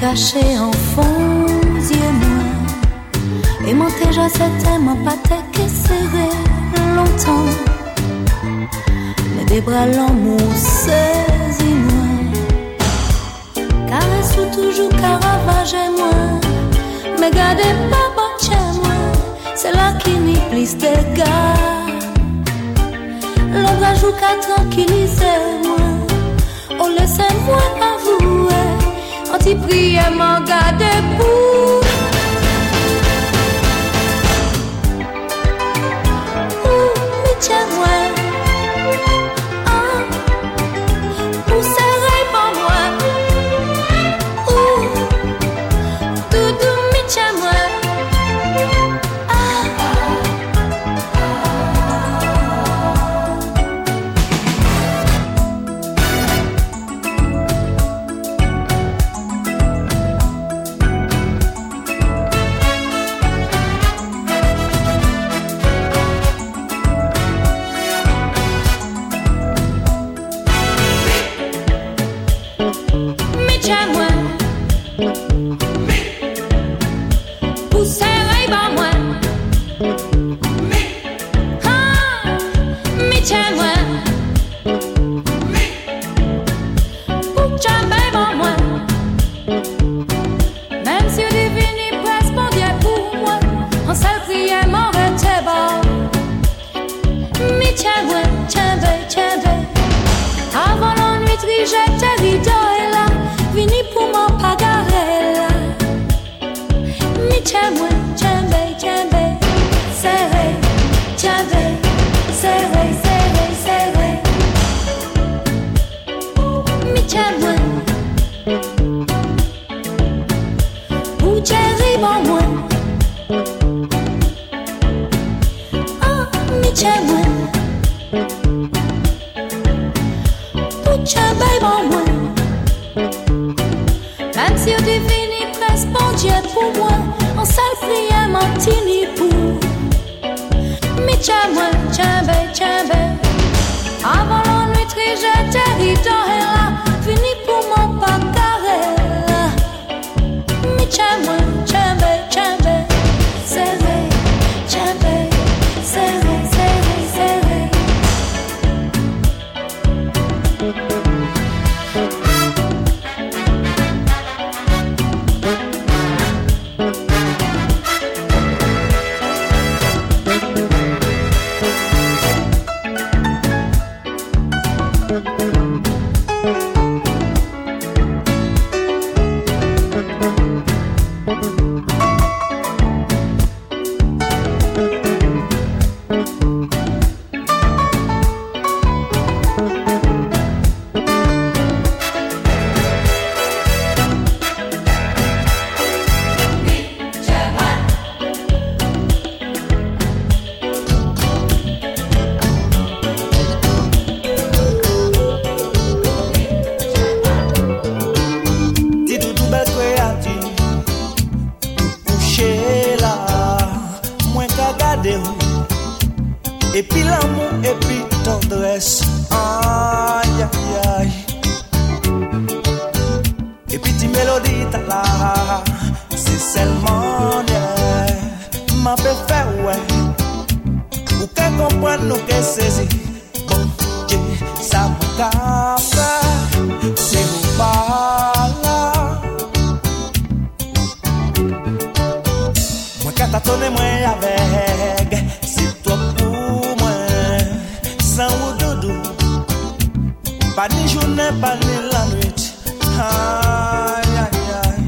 caché en fond yeux moi Et mon déjà c'était mon pâté qui serrait longtemps. Mais des bras l'amour saisis moi Caresse ou toujours caravage moi. Mais gardez pas bon chez moi. C'est là qui n'y plus de gars. L'ombre joue qu'à tranquilliser moi. Oh laissez-moi avouer. Soti priye man gade pou kreati Kouche la Mwen ka gade ou. Epi l'amou, epi tendres Ay, ay, ay. Epi ti melodi ta la Se selman de Ma pe fe we Ou ke kompwen nou ke sezi. Konke sa mou ka Abandone mwen avek Se to pou mwen San ou doudou Pa ni jounen, pa ni la nwit Ay, ay, ay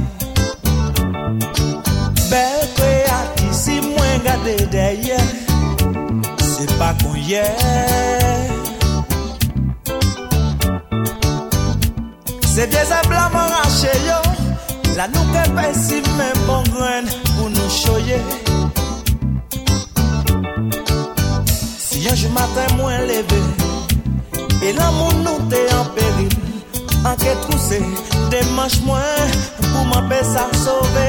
Bel kwe ati si mwen gade deye Se pa konye Se deze blaman rache yo. La nou kepe si men bon gren Pou nou choye Jou matin mwen leve E lan moun nou te en peril Anke trouse, demanche mwen Pou mwen pe sa sove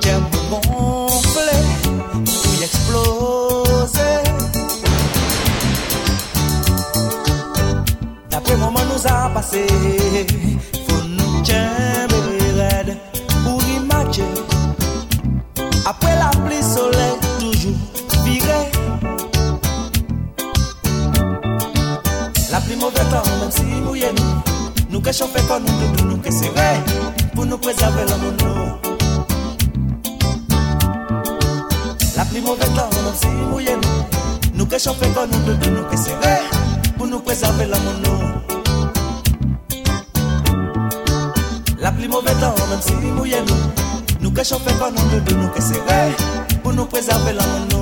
Jem gonfle, pou y explose Dapre moman nou a pase Rechope kon nou doudou nou ke sere Pou nou prezave la moun nou. La pli mouve tan nou si mouye nou. Nou rechope kon nou doudou nou ke sere Pou nou prezave la moun nou. La pli mouve tan nou si mouye nou. Nou rechope kon nou doudou nou ke sere Pou nou prezave la moun nou.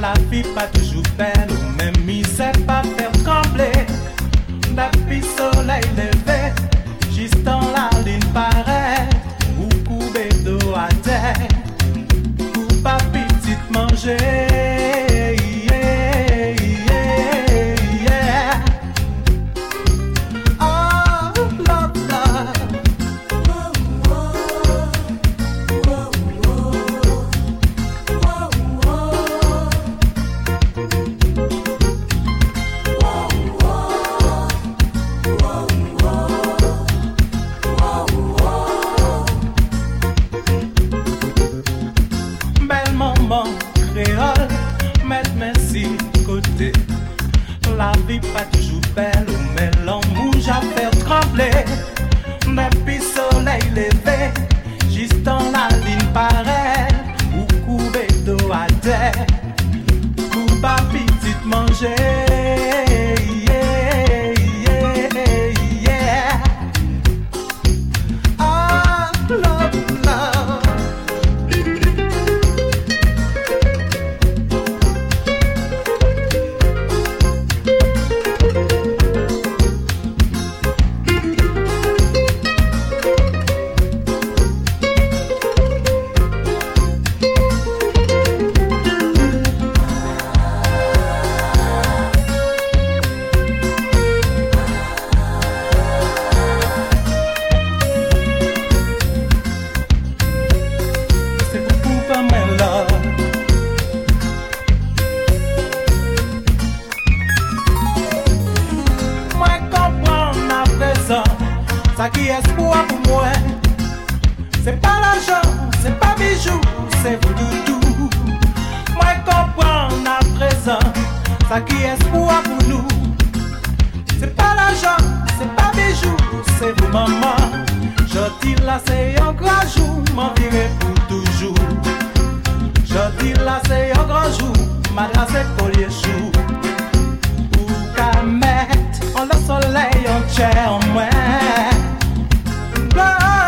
La vie pas toujours belle, même misère pas faire trembler. Depuis soleil levé, juste dans la ligne paraît, ou couper d'eau à terre, ou pas petite manger. ça qui est espoir pour moi. C'est pas l'argent, c'est pas bijoux, c'est vous doudou. Moi comprends à présent, ça qui est espoir pour nous. C'est pas l'argent, c'est pas bijoux, c'est vous maman. Je dis là c'est un grand jour, m'envirer pour toujours. Je dis là c'est un grand jour, madras c'est collier chou. Pour qu'à mettre en le soleil, on tient en moi. God.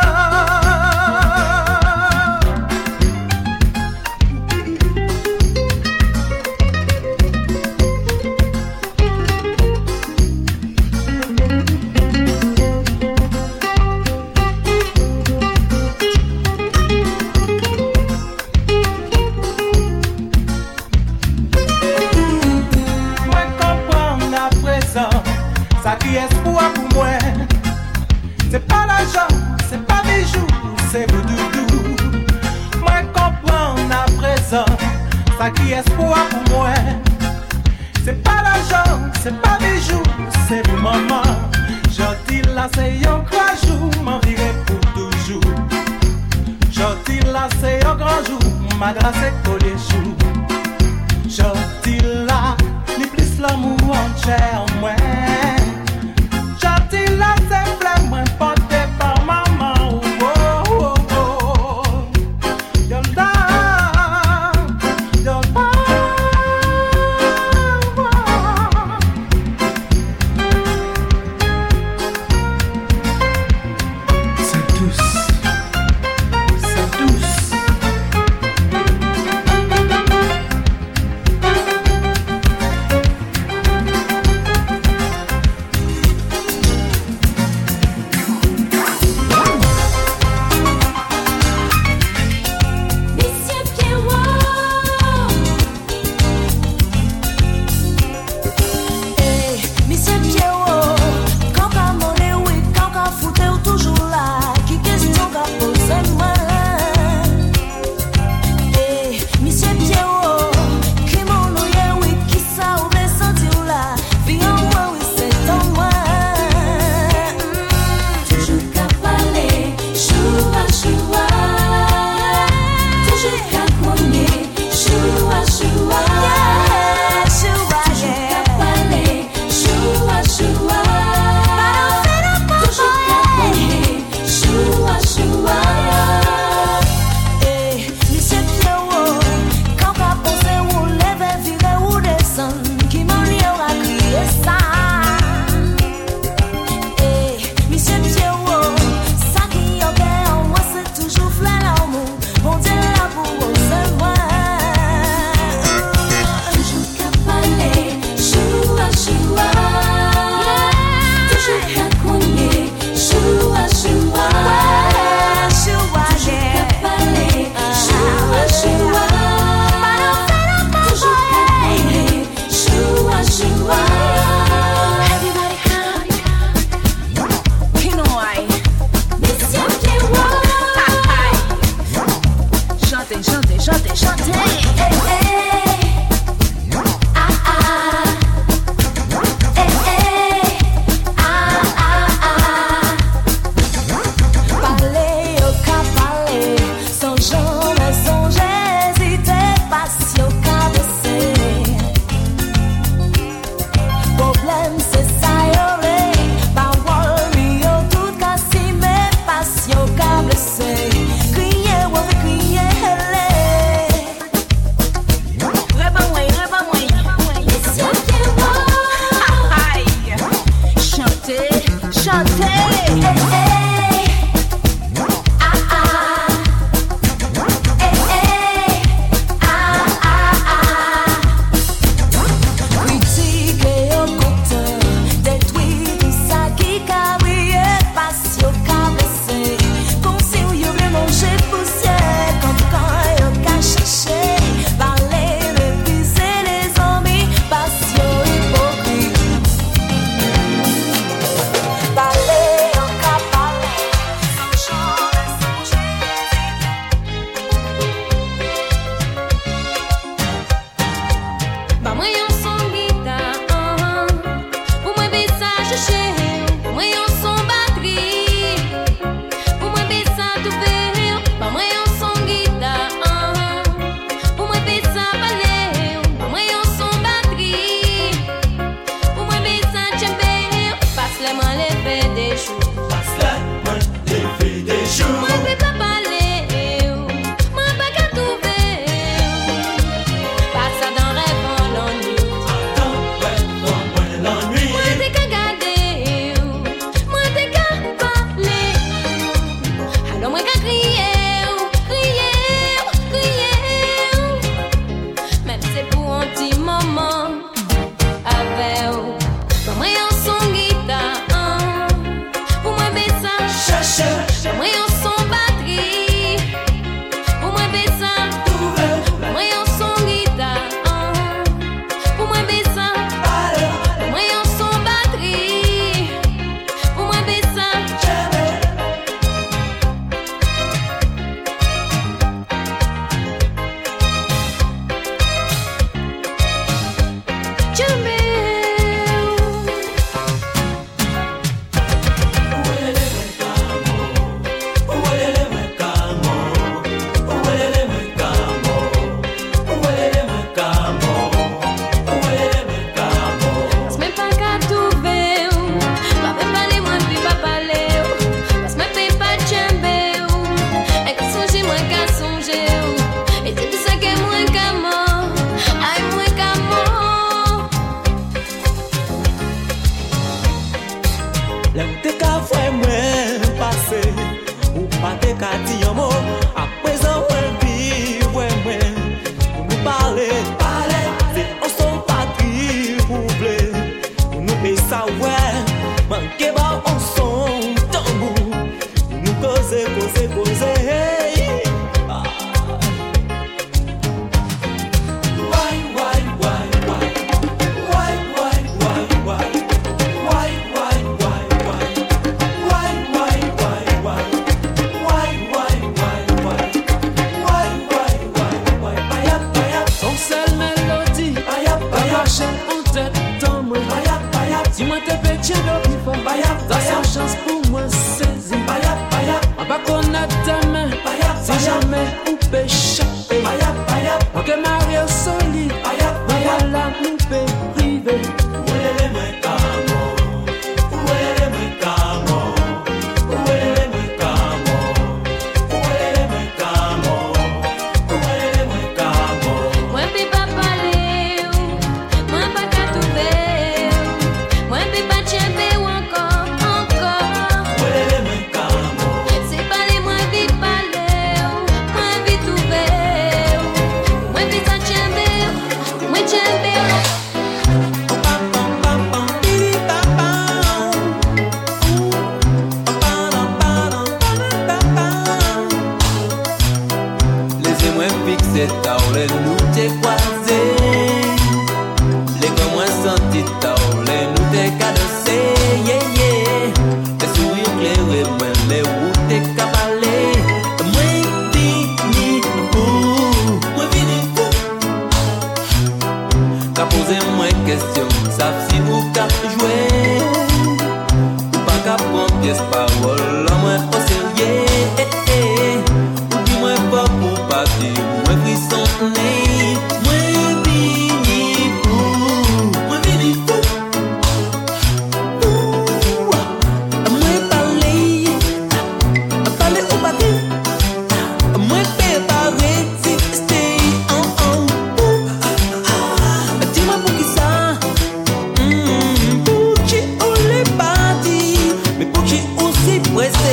Pues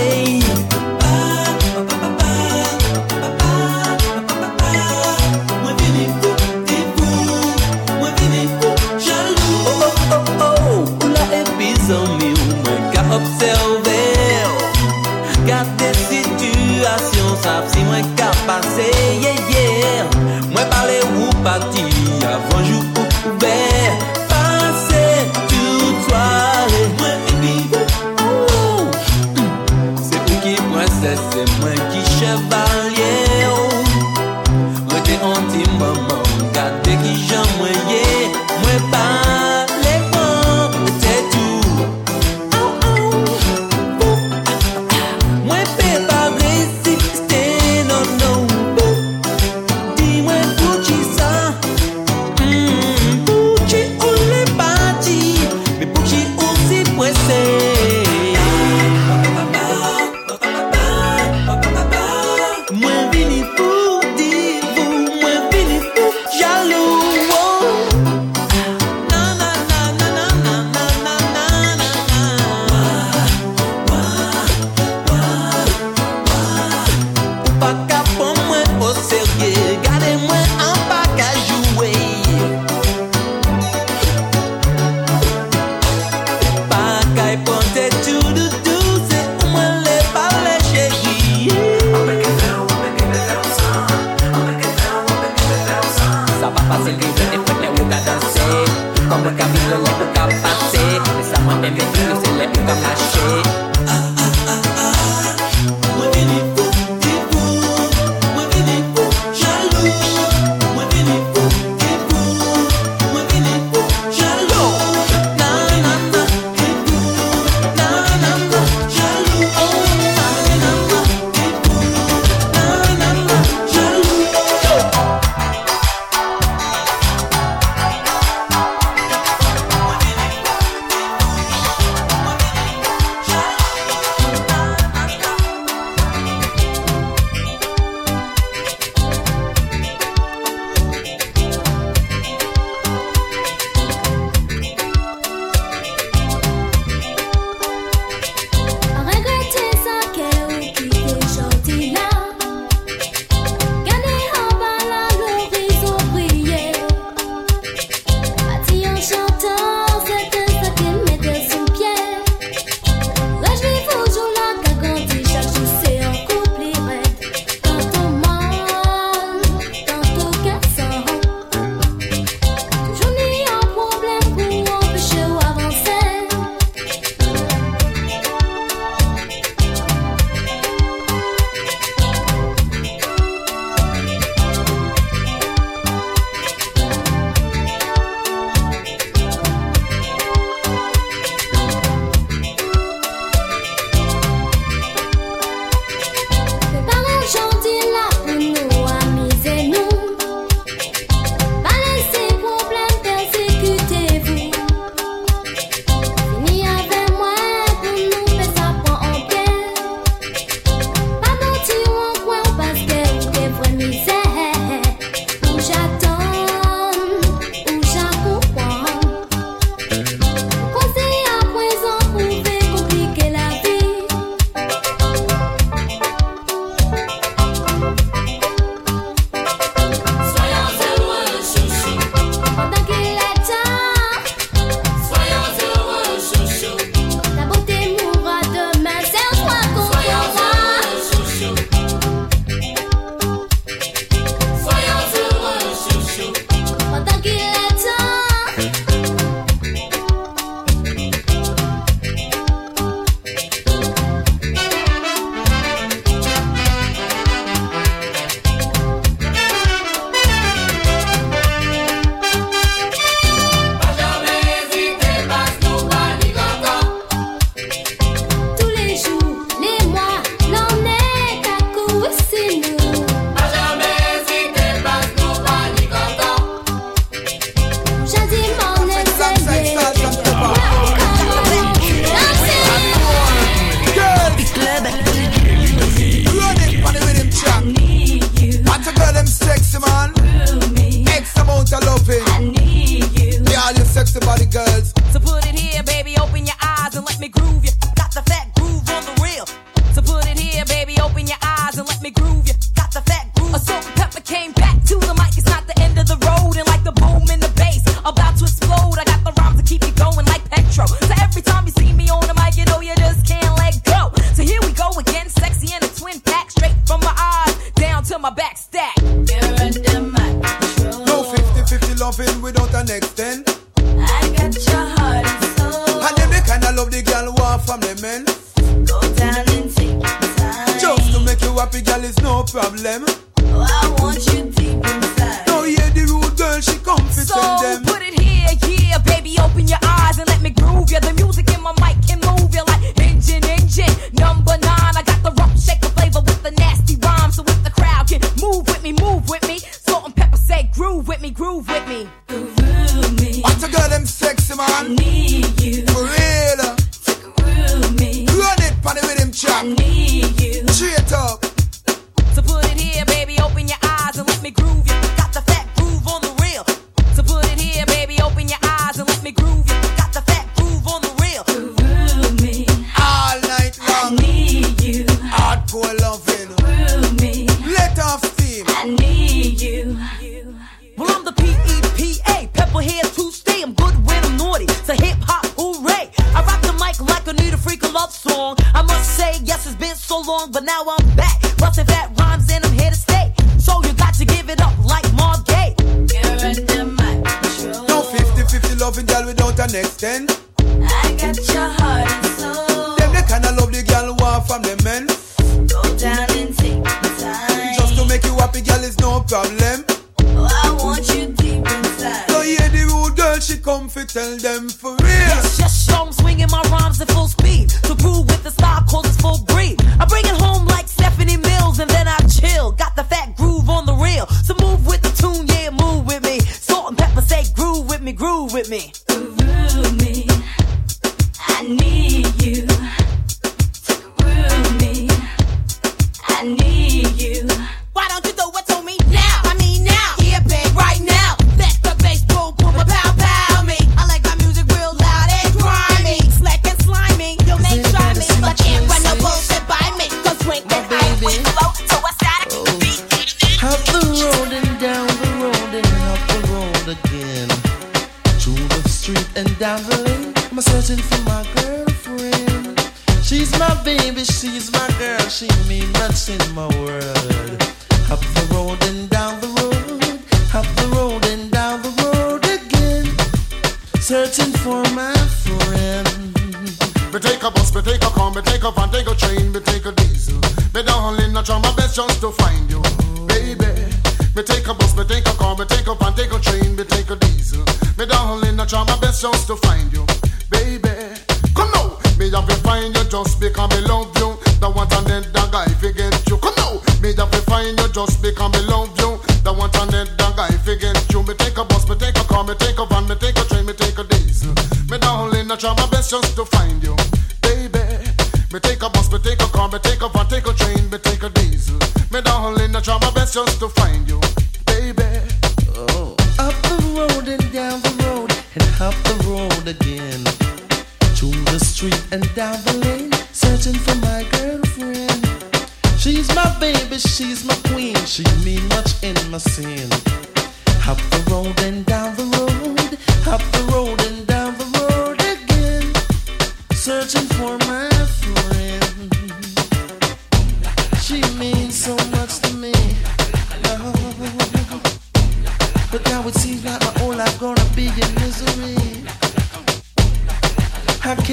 problème.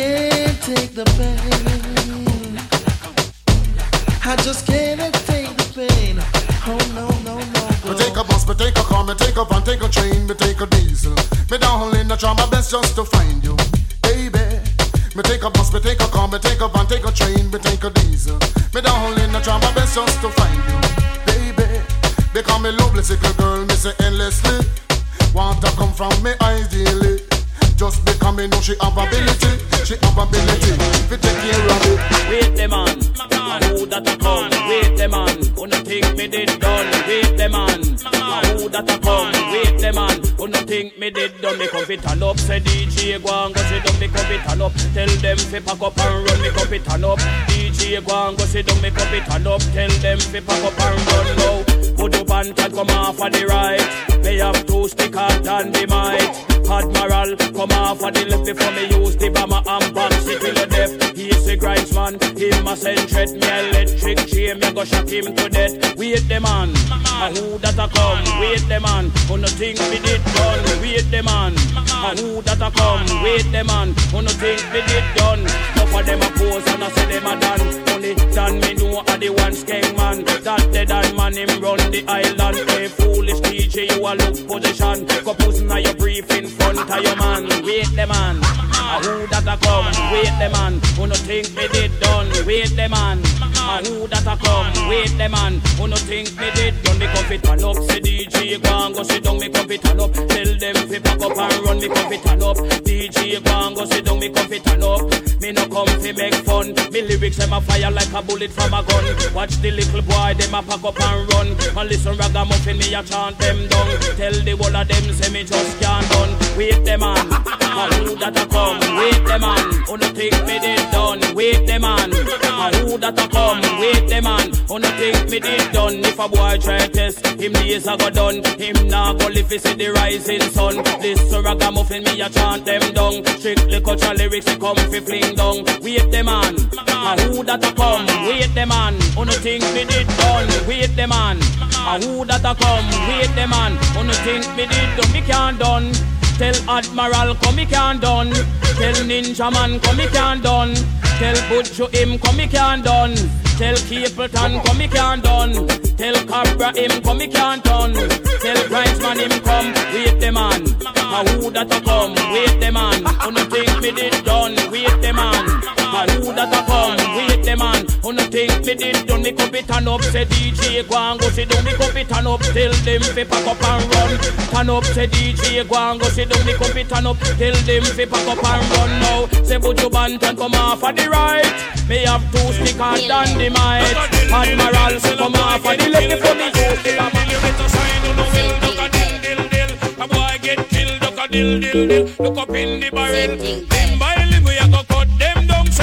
Can't take the pain. I just can't take the pain. Oh no, no, no. Me take a bus, me take a car, me take a van, take a train, me take a diesel. Me darling, I try my best just to find you, baby. Me take a bus, me take a car, me take a van, take a train, me take a diesel. Me darling, I try my best just to find you, baby. Because me lovely sickle girl, me say endlessly. Want to come from me ideally. Just because me know she have ability, she have ability to take care of it. Wait the man, who that a come? Wait the man, who no think me did done? Wait the man, who that a come? Wait the man, who no think me did done? Me come fit turn up, say DJ go and go sit down. Me come fit turn up, tell them fi pack up and run. Me come fit turn up, DJ go and go sit down. Me come fit turn up, tell them fi pack up and run now. Put up and tag come off of the right. Me have two stick hard and the might. Admiral, come off of the left before me use the bomber and box it till the death. He's a grinds man, him a send threat. Me electric chain, me go shock him to death. Wait the man, a who that a come? Wait the man, who no think me did done? Wait the man, a who that a come? Wait the man, who no think me did done? Enough of them a pose and I say them a done. Only done me know a the one skeng man. That dead and man him run the island. Hey foolish DJ, you a look position. Go pussing na your brief in front of your man. Wait the man, a who that a come? Wait the man, who no think me did done? Wait the man, a who that I come. Wait them man, who no think me did done me come fit turn up. Say DJ go and go sit down, me come fit turn up. Tell them fi pack up and run, me come fit turn up. DJ go and go sit down, me come fit turn up. Me no come fi make fun. Me lyrics them a fire like a bullet from a gun. Watch the little boy them a pack up and run. And listen ragamuffin me a chant them down. Tell the whole of them say me just can't done. Wait them man, and who that a come? Wait them man, who no think me did done? Wait them man, and who that a come? Wait them man, who no think me did done? If a boy try test, him days a go done. Him nah go live see the rising sun. So ragamuffin me a chant them down. Strictly culture lyrics they come fi fling down. Wait them man, and who that a come? Wait them man, no think me did done? Wait them man, and who that a come? Wait them man, no think me did done? Me can't done. Tell Admiral come he can't done. Tell Ninja Man come he can't done. Tell Butcher him come he can't done. Tell Capleton come he can't done. Tell Cobra him come he can't done. Tell Grindsman him come. Wait the man. A who that a come? Wait the man. No think me did done? Wait the man. A who that a come? Wait the man. Who no think me did done? Me come it turn up. Say DJ go and go sit down. Me come it turn up. Tell them fi pack up and run. Turn up. Say DJ go and go sit down. Me come it turn up. Tell them fi pack up and run now. Say Buju Banton come off of the right. Me have two stick and dynamite. Admiral say come off of the left for me. A boy get killed, duck a dill dill dill. Look up in the barrel. Limb by limb we a go cut them down.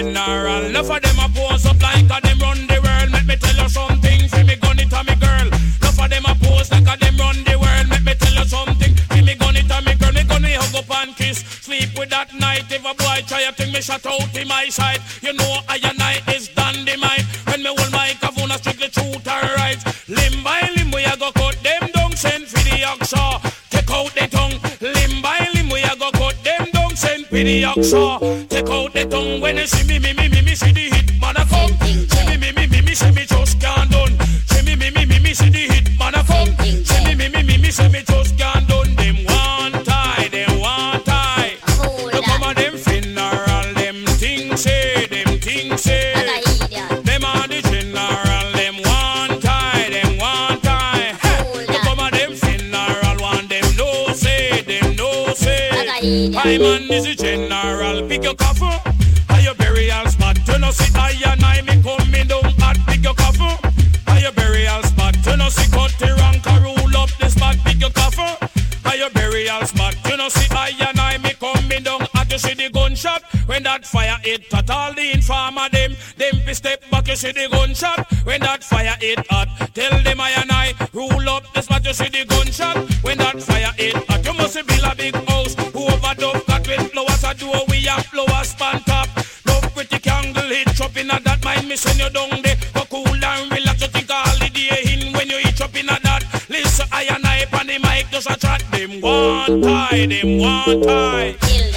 General. Enough of them a pose up like a them run the world. Let me tell you something. Fi me gun it a me girl. Enough of them a pose like a them run the world. Let me tell you something. Fi me gun it a me girl. Me gun me hug up and kiss. Sleep with that night. If a boy try a thing, me shut out in my side. You know I the oxa. Take out the tongue. When you see me, me, me, me, me, see the hit man a come. Tie, them one tie.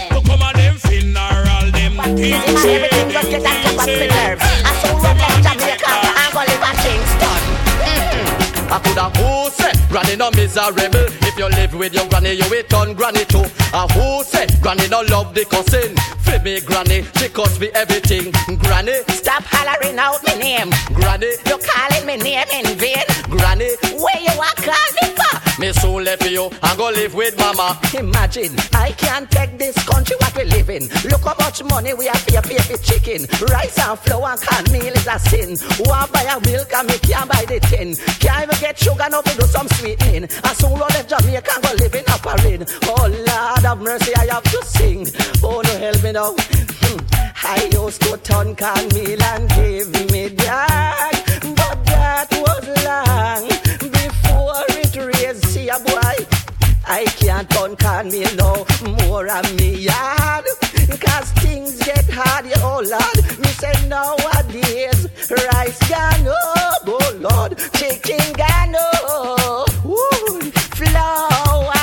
To come a them funeral, them things say, them things say. I saw run left Jamaica and go live at Kingston. Mm-hmm. I coulda who say granny no miserable. If you live with your granny, you will turn granny too. And who say granny no love the cousin? For me granny, she cost me everything. Granny, Stop hollering out my name. granny, You calling me name in vain. granny. Where you are call me? Me soon left you and go live with mama. Imagine, I can't take this country what we live in. Look how much money we have pay pay for chicken. Rice and flour and cornmeal is a sin. Want buy a milk and me can't buy the tin. Can't even get sugar now to do some sweetening. And soon run left Jamaica and go live in a parade. Oh Lord have mercy, I have to sing. Oh no help me now. Hmm. I used to turn cornmeal and give me that, but that was long it. See a boy. I can't turn cornmeal no more on me yard. Cause Lord, yeah, oh Lord. Me say nowadays, rice gone up, oh Lord. Chicken gone up, Woo. flour,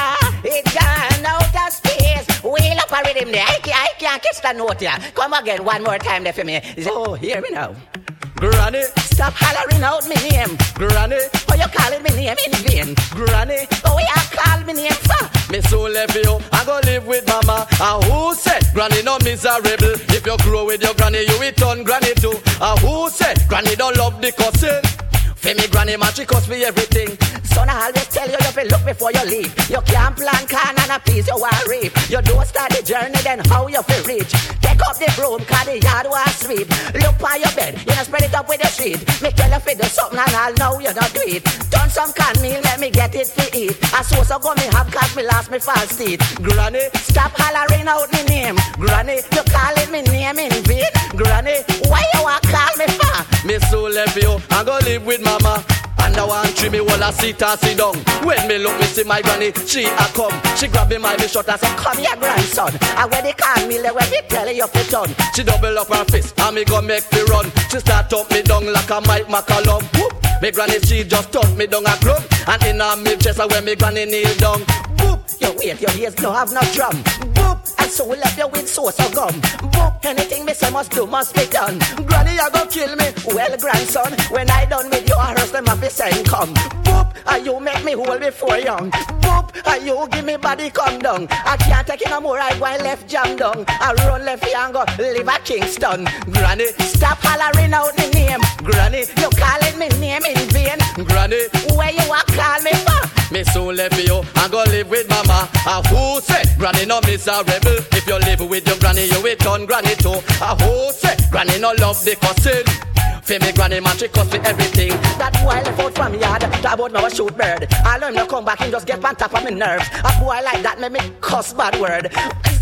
it gone out of space. Wheel up a rhythm there. I can't, I can't catch that note here. Come again one more time there for me. Oh, hear me now. Granny, stop hollering out me name. Granny, oh you calling me name in vain. Granny, oh you call me name for? Me so left you, I go live with mama. And who said granny no miserable? If you grow with your granny, you will turn granny too. And who said granny don't love the cussing? For me granny man, she cost me everything. Son, I always tell you, you look before you leave. You can't plan can and a piece you want reap. You don't start the journey, then how you feel reach? Take up the broom, cause the yard was sweep. Look on your bed, you know spread it up with the sheet. Me tell you fi do something and I'll know you don't do it. Done some can meal, let me get it fi eat. I so so go me have cause me lost me false teeth. Granny, stop hollering out me name. Granny, you calling me name in vain. Granny, why you want call me for? Me so left you, I go live with mama. And I want tree me while I sit and sit down. When me look, me see my granny, she a come. She grab me my me shot and say, Come here, grandson. I when they call me, let me tell you fi done. She double up her fist and me go make me run. She start up me down like a Mike McCallum. Whoop. Me granny she just turn me down a club and in her me chest when me granny kneel down. Boop, you wait, your ears no have no drum. And so left you with sauce or gum. Boop, anything me say must do must be done. Granny, you go kill me. Well, grandson, when I done with you, I hearse them up send come. Boop, and you make me whole before young. Boop, and you give me body come down. I can't take it no more. I and left jam down. I run left here and go live at Kingston. Granny, stop hollering out the name. Granny, you calling me name in vain. Granny, where you want call me for? Me soon left you and go live with mama. And who said granny no miserable? If you live with your granny, you will turn granny too. And who said granny no love the cussing? For me granny man, she cuss for everything. That boy left out from yard, talk about now a shoot bird. I learn to come back and just get on top of my nerves. A boy like that make me cuss bad word.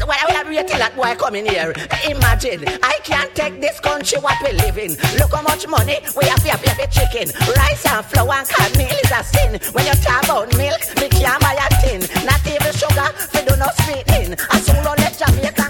Why would I wait till that boy come in here? Imagine, I can't take this country what we live in. Look how much money we have here for chicken. Rice and flour and cornmeal is a sin. When you talk about milk, me can't buy a tin. Not even sugar, we do not sweetening. I soon left Jamaica and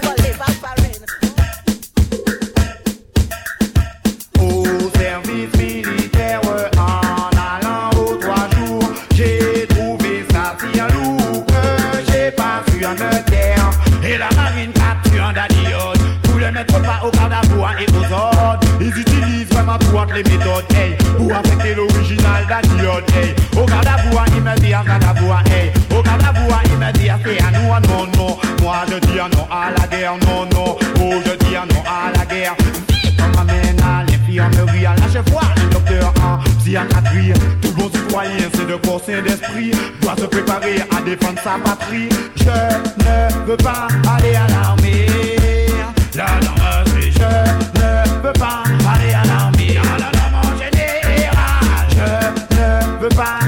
service militaire en allant aux trois jours, j'ai trouvé ça si lourd que j'ai pas su en taire. Et la marine capture un dadiote pour le mettre pas au garde à et aux ordres. Ils utilisent vraiment toutes les méthodes, hey, pour affecter l'original dadiote, hey. Au garde à bois, il me dit à garde à bois, hey. Au garde à bois, il me dit à c'est à nous, non, non. Moi je dis non à la guerre, non, non. Oh, je dis non à la guerre. M'amène à la un docteur en psychiatrie. Tout bon citoyen, c'est de corps sain d'esprit, doit se préparer à défendre sa patrie. Je ne veux pas aller à l'armée. La je ne veux pas aller à l'armée. La norme en je ne veux pas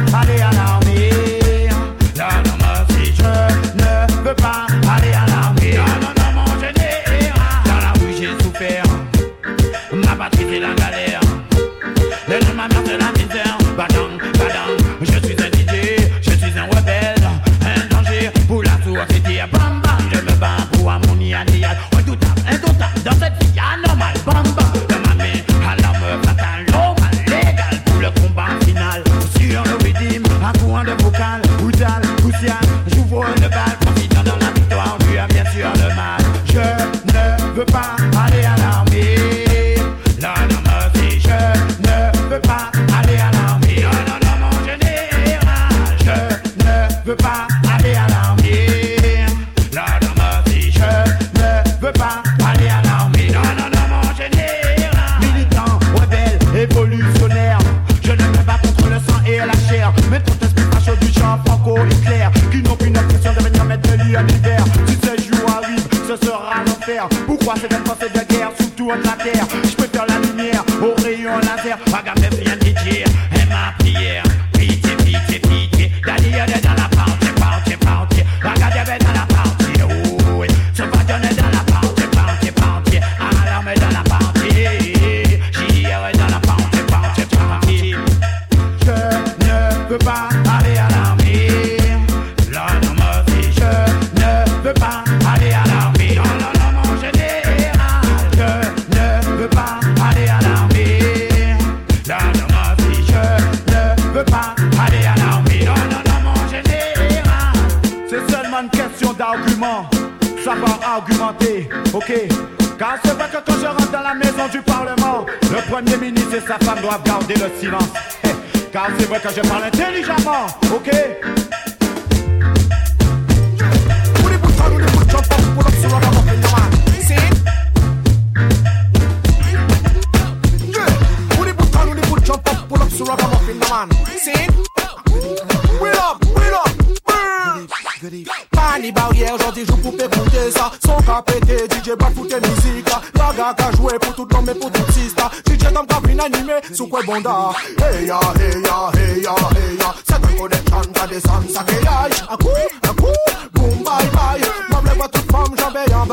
tourne la terre. Je la nuit le silence. Eh, Car c'est vrai que je parle intelligemment, ok? Hey ya, hey ya C'est un connection, t'as des sons, ça qui aille Un coup, un coup, boom, bye bye. M'en pas toute j'en vais en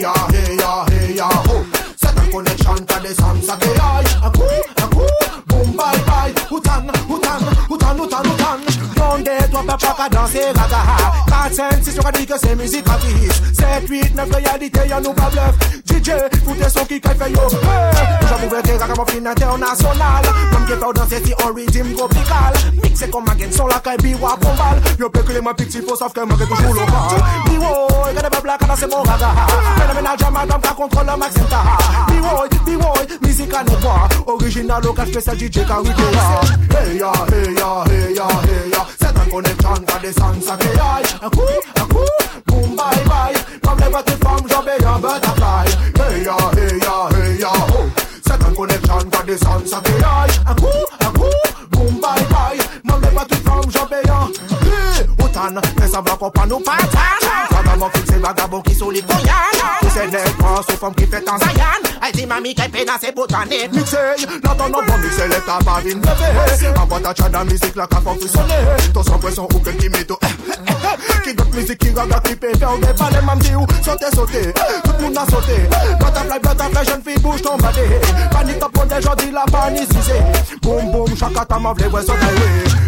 ya, hey ya, hey ya, oh. T'as des sons, ça qui aille Un coup, un coup, boom, bye bye. Outan, outan, outan, outan, outan Monde, toi papa qu'à danser gaga 4, 5, 6, on a dit que c'est musique gratis 7, 8, 9, réalité, y'a nous pas bluff DJ, foutez son qui fait yo. Hey, j'en pouvais dire gaga mon film international Comme qui fait danser si son la biwa, Yo le voir Original, DJ, ya, hey ya, hey ya, hey ya. C'est un connection, t'as des sons, ça qui aille Un coup, un coup, boom, bye bye. Les petites femmes, j'en vais un butterfly C'est un connection, t'as des sons, ça qui aille Un coup, un coup, boom, bye bye. Petites femmes, j'en vais un Hey, Autant, mais ça va qu'on pas nous patane Vagabond fixé, vagabond qui sont les coyanes Tous ces nègres, sauf femmes qui fait en Zayan Qu'elle peine à ses boutonnés Mixé, non bon mixé, les tabarines bébé En boîte à tchad, la musique, la café fonctionner Ton sans pression ou quel qui met Qui d'autre musique, qui qui peut faire des balais, m'am dit où Sauter, sauter, tout le monde a sauté Butterfly, butterfly, jeune fille, bouge ton balai Panique, top, on des gens, dit la panique, Boum, boum, chaque attaque, m'a v'lé, ouais, sauter,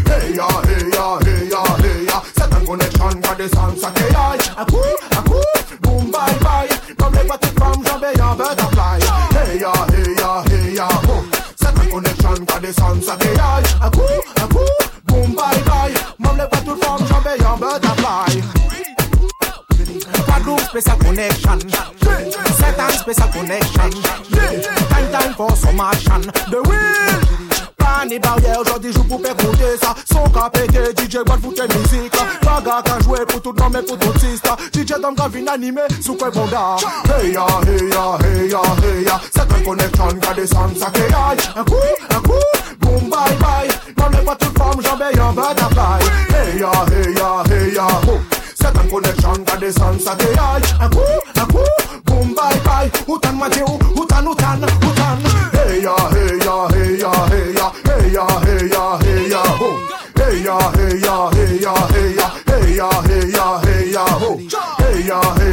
Hey ya, hey ya, hey ya, hey ya. C'est un connection, got des sons, ça qui aille Un coup, un coup, boom, bye bye. Comme les petites femmes, j'en vais en butterfly des sons, ça qui aille Un coup, un coup, boom, bye bye. Même les petites femmes, j'en vais en butterfly Guadeloupe special connection. Set and special connection. Time time for some action. The wheel année barrière, aujourd'hui joue pour faire compter ça. Son capété, DJ Bad pour tes musique. Baga qu'à jouer pour tout le monde, mais pour tout artiste. DJ dans Dom Gavin animé, sous quoi bon gars. Hey ya, hey ya, hey ya, hey ya. C'est que connexion, gardez sans sacré aïe. Un coup, un coup, boum, bye bye. Non, mais pas toute forme, j'en un butterfly. Hey ya, hey ya, hey ya, oh. C'est un connexion, gardez sans sacré aïe. Un coup, un coup, boum, bye bye. Outan, Mathieu, outan, outan, outan. Hey ya, ya Hey ya, hey ya, oh Hey ya, hey ya, hey ya, hey ya Hey ya, hey ya, hey ya, ya, hey ya, hey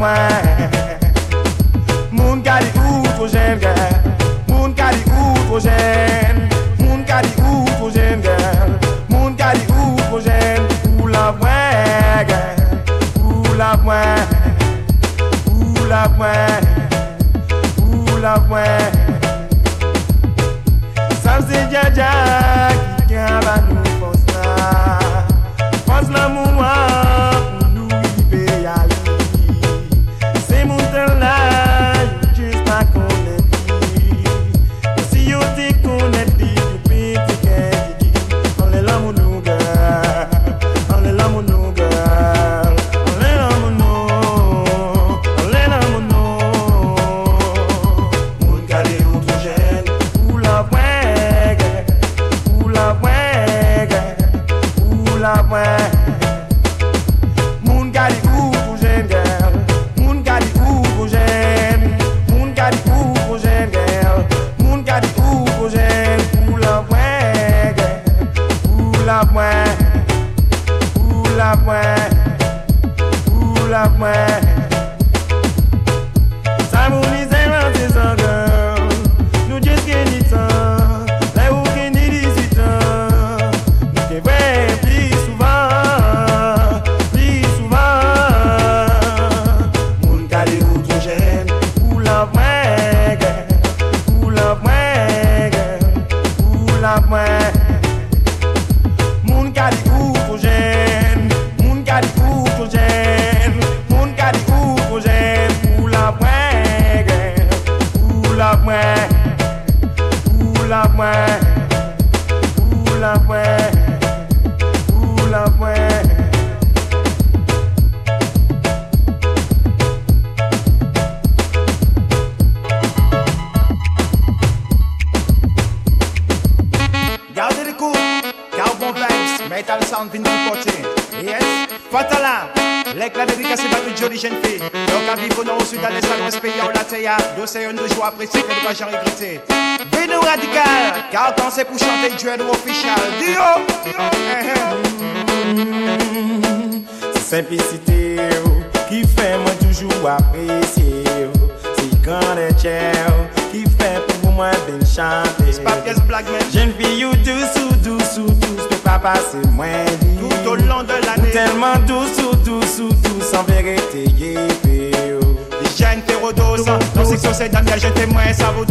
mwen. Moun ka di ou fo jen gen Moun ka di ou fo jen Moun ka di ou fo jen gen Moun ka di ou fo jen Ou la mwen gen Ou la mwen Ou la mwen Ou la mwen. Samsi jen jen la mwen, pou la mwen, pou la mwen. Donc à vivre au sud, à l'est, à l'ouest, pays, on la théa. D'océan de joie apprécié, que pas j'en regretter. Vino radical, car quand c'est pour chanter, duel official. Dio, eh, C'est simplicité oh, qui fait moi toujours apprécier. C'est quand les qui fait pour moi bien chanter. C'est pas pièce blague, man. Jeune fille ou douce ou douce ou douce, sa pase mwen li. Tout au long de l'année. Telman douz ou douz ou douz An verete ye pe yo oh. gente rodosa No si kose dam ya gente mwen savou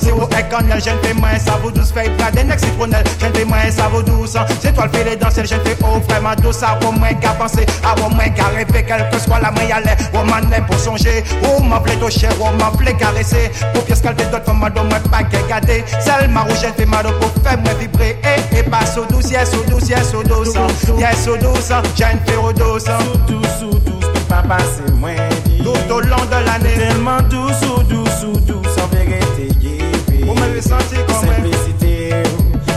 Si ou ek an ya gente mwen savou dous Fey praden ek sitronel, gente mwen savou dousan Se toal file dansel, gente ou vreman dous Avou mwen ka panse, avou mwen ka reve la mwen yale, ou man ne pou sonje Ou man vle doche, ou man vle karese Pou pye skalte dot, fama do mwen pa ke gade Selman ou gente mado pou fe mwen vibre E, e pa sou dous, yes sou dous, yes sou dousan Yes sou tout au long de l'année. Tellement douce ou douce ou douce, en vérité. Vous m'avez senti comme Simplicité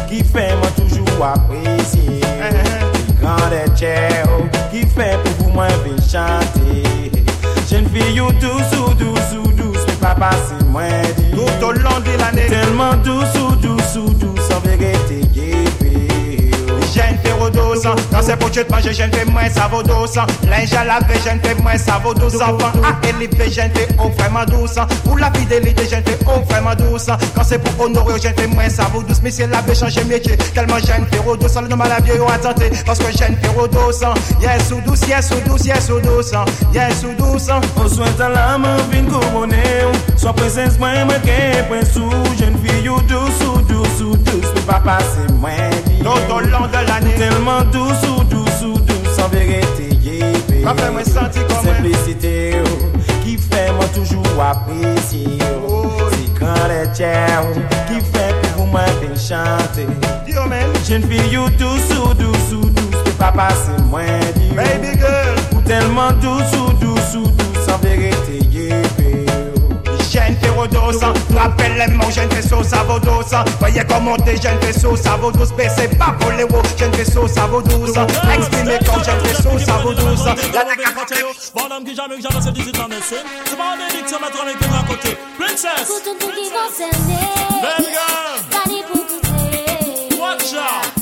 qui fait moi toujours apprécier. Grand et cher oh, qui fait pour vous moi chanter. Jeune fille ou douce ou douce ou douce, pas passer moins vite. Tout au long de l'année. Tellement douce ou douce ou douce, c'est pour tu te manger, je ne fais moins, ça vaut douce. Linge à la laver, je ne fais moins, ça vaut douce. Enfant à élever, je ne fais oh, vraiment douce. Pour la fidélité, je ne fais oh, vraiment douce. Quand c'est pour honorer, je ne fais moins, ça vaut douce. Monsieur l'abbé, changer métier, tellement je ne fais au douce. Le nom à la vieille, oh, on attendait, parce que je ne fais au douce. Yes, sous douce, yes, sous douce, yes, sous douce. Yes, sous douce. On souhaite à la main, vin couronner. Soit présence, moi, ma guêpe, un sou. Je ne fais douce, sous douce, sous douce. papa se mwen di Tout au long de l'année. Telman dousou, dousou, dousou An verete yebe An fè mwen santi kon mwen Semplicite yo oh, Ki fè mwen toujou apresye oh. oh. yo Si kan le tche yo Ki fè pou mwen pen chante Yo men Jen fi yo dousou, dousou, dousou Papa se mwen di yo Baby girl. Ou telman dousou, dousou, dousou An verete Rappelle les mots, j'ai une vaisseau Voyez comment t'es, j'ai une vaisseau Savodosa pas pour les mots, j'ai une vaisseau Exprimez quand j'ai une vaisseau Bonhomme qui jamais jamais se disait C'est pas un délit que ça m'a donné que d'un côté. Princess Watch out.